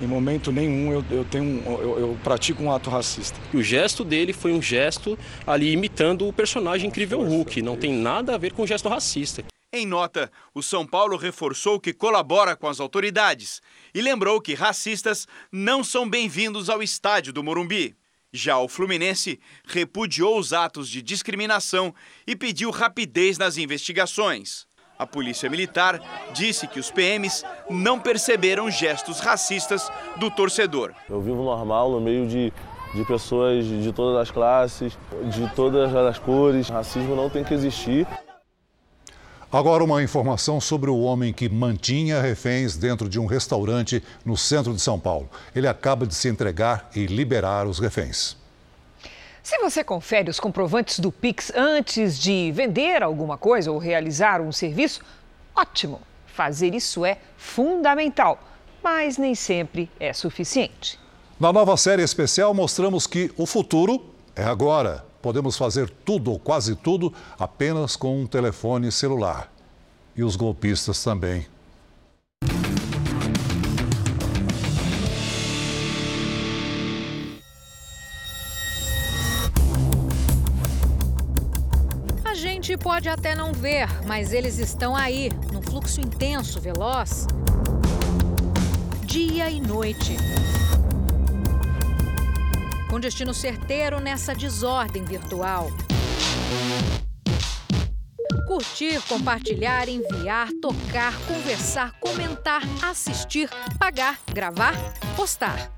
Em momento nenhum eu, eu tenho eu, eu, pratico um ato racista. O gesto dele foi um gesto ali imitando o personagem Incrível Hulk. Não tem nada a ver com gesto racista. Em nota, o São Paulo reforçou que colabora com as autoridades e lembrou que racistas não são bem-vindos ao estádio do Morumbi. Já o Fluminense repudiou os atos de discriminação e pediu rapidez nas investigações. A Polícia Militar disse que os PMs não perceberam gestos racistas do torcedor. Eu vivo normal no meio de, de pessoas de todas as classes, de todas as cores. Racismo não tem que existir. Agora, uma informação sobre o homem que mantinha reféns dentro de um restaurante no centro de São Paulo. Ele acaba de se entregar e liberar os reféns. Se você confere os comprovantes do Pix antes de vender alguma coisa ou realizar um serviço, ótimo! Fazer isso é fundamental, mas nem sempre é suficiente. Na nova série especial, mostramos que o futuro é agora. Podemos fazer tudo ou quase tudo apenas com um telefone celular. E os golpistas também. Pode até não ver, mas eles estão aí, num fluxo intenso, veloz. Dia e noite. Com destino certeiro nessa desordem virtual. Curtir, compartilhar, enviar, tocar, conversar, comentar, assistir, pagar, gravar, postar.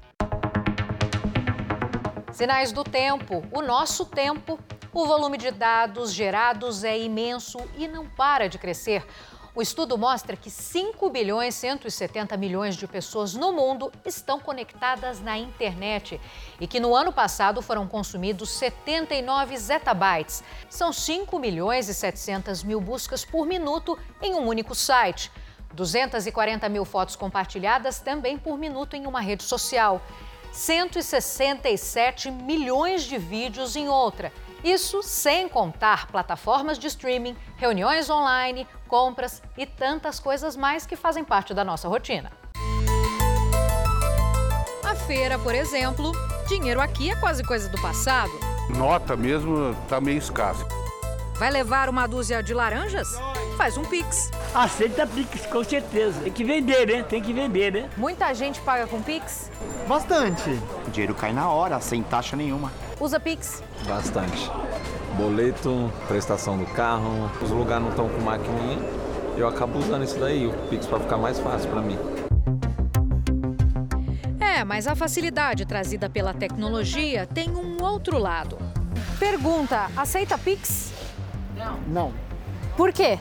Sinais do tempo, o nosso tempo o volume de dados gerados é imenso e não para de crescer. O estudo mostra que 5 bilhões 170 milhões de pessoas no mundo estão conectadas na internet e que no ano passado foram consumidos 79 zettabytes. São 5 milhões e 700 mil buscas por minuto em um único site. 240 mil fotos compartilhadas também por minuto em uma rede social. 167 milhões de vídeos em outra isso sem contar plataformas de streaming, reuniões online, compras e tantas coisas mais que fazem parte da nossa rotina. A feira, por exemplo, dinheiro aqui é quase coisa do passado. Nota mesmo está meio escassa. Vai levar uma dúzia de laranjas? Faz um Pix. Aceita Pix, com certeza. Tem que vender, né? Tem que vender, né? Muita gente paga com Pix? Bastante. O dinheiro cai na hora, sem taxa nenhuma. Usa Pix? Bastante. Boleto, prestação do carro, os lugares não estão com maquininha. Eu acabo usando isso daí, o Pix, para ficar mais fácil para mim. É, mas a facilidade trazida pela tecnologia tem um outro lado. Pergunta: aceita Pix? Não. Não. Por quê?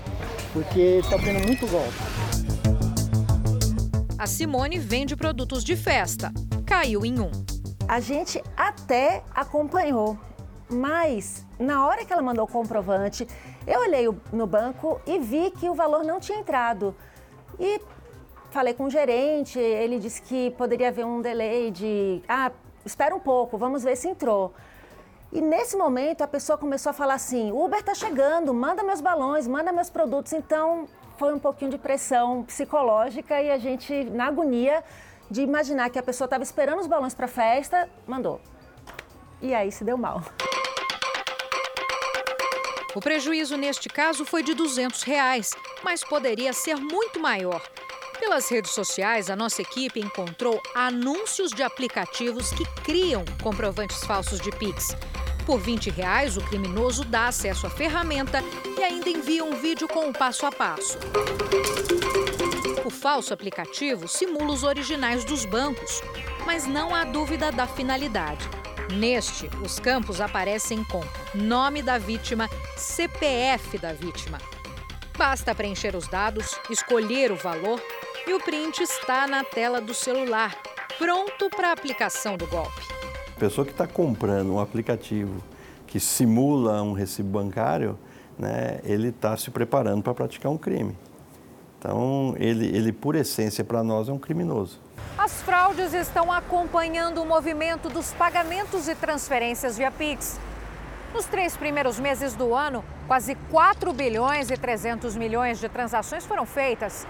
Porque está tendo muito golpe. A Simone vende produtos de festa. Caiu em um. A gente até acompanhou, mas na hora que ela mandou o comprovante, eu olhei no banco e vi que o valor não tinha entrado. E falei com o gerente, ele disse que poderia haver um delay de, ah, espera um pouco, vamos ver se entrou. E nesse momento a pessoa começou a falar assim: Uber está chegando, manda meus balões, manda meus produtos. Então foi um pouquinho de pressão psicológica e a gente, na agonia, de imaginar que a pessoa estava esperando os balões para a festa, mandou. E aí se deu mal. O prejuízo neste caso foi de 200 reais, mas poderia ser muito maior. Pelas redes sociais, a nossa equipe encontrou anúncios de aplicativos que criam comprovantes falsos de Pix. Por 20 reais, o criminoso dá acesso à ferramenta e ainda envia um vídeo com o passo a passo. O falso aplicativo simula os originais dos bancos, mas não há dúvida da finalidade. Neste, os campos aparecem com nome da vítima, CPF da vítima. Basta preencher os dados, escolher o valor e o print está na tela do celular. pronto para a aplicação do golpe. A pessoa que está comprando um aplicativo que simula um recibo bancário, né, ele está se preparando para praticar um crime. Então, ele, ele por essência, para nós, é um criminoso. As fraudes estão acompanhando o movimento dos pagamentos e transferências via Pix. Nos três primeiros meses do ano, quase 4 bilhões e 300 milhões de transações foram feitas,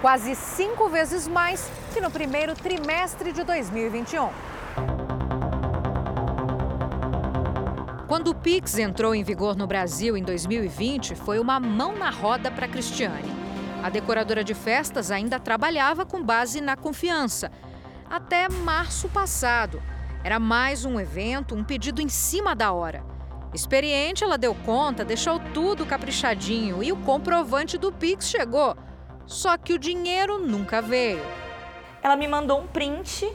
quase cinco vezes mais que no primeiro trimestre de 2021. Quando o Pix entrou em vigor no Brasil em 2020, foi uma mão na roda para Cristiane. A decoradora de festas ainda trabalhava com base na confiança. Até março passado. Era mais um evento, um pedido em cima da hora. Experiente, ela deu conta, deixou tudo caprichadinho e o comprovante do Pix chegou. Só que o dinheiro nunca veio. Ela me mandou um print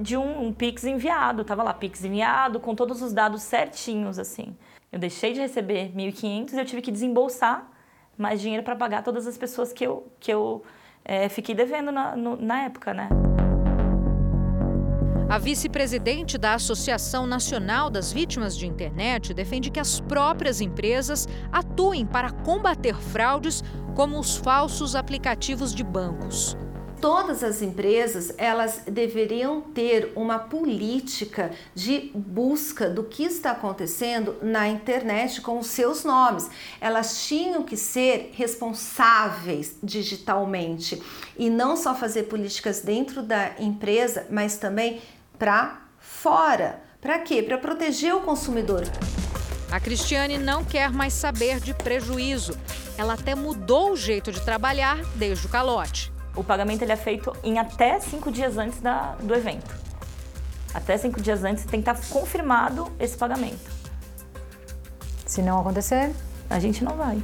de um, um Pix enviado. Tava lá, Pix enviado, com todos os dados certinhos, assim. Eu deixei de receber 1.500 e eu tive que desembolsar mais dinheiro para pagar todas as pessoas que eu, que eu é, fiquei devendo na, no, na época, né? A vice-presidente da Associação Nacional das Vítimas de Internet defende que as próprias empresas atuem para combater fraudes como os falsos aplicativos de bancos todas as empresas elas deveriam ter uma política de busca do que está acontecendo na internet com os seus nomes. Elas tinham que ser responsáveis digitalmente e não só fazer políticas dentro da empresa, mas também para fora. Para quê? Para proteger o consumidor. A Cristiane não quer mais saber de prejuízo. Ela até mudou o jeito de trabalhar desde o calote. O pagamento ele é feito em até cinco dias antes da, do evento. Até cinco dias antes tem que estar confirmado esse pagamento. Se não acontecer, a gente não vai.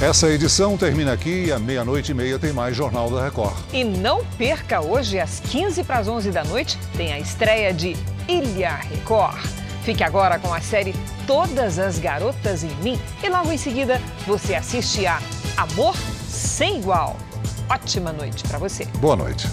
Essa edição termina aqui e à meia-noite e meia tem mais Jornal da Record. E não perca hoje, às 15 para as 11 da noite, tem a estreia de Ilha Record. Fique agora com a série Todas as Garotas em Mim e logo em seguida você assiste a Amor Sem Igual. Ótima noite para você. Boa noite.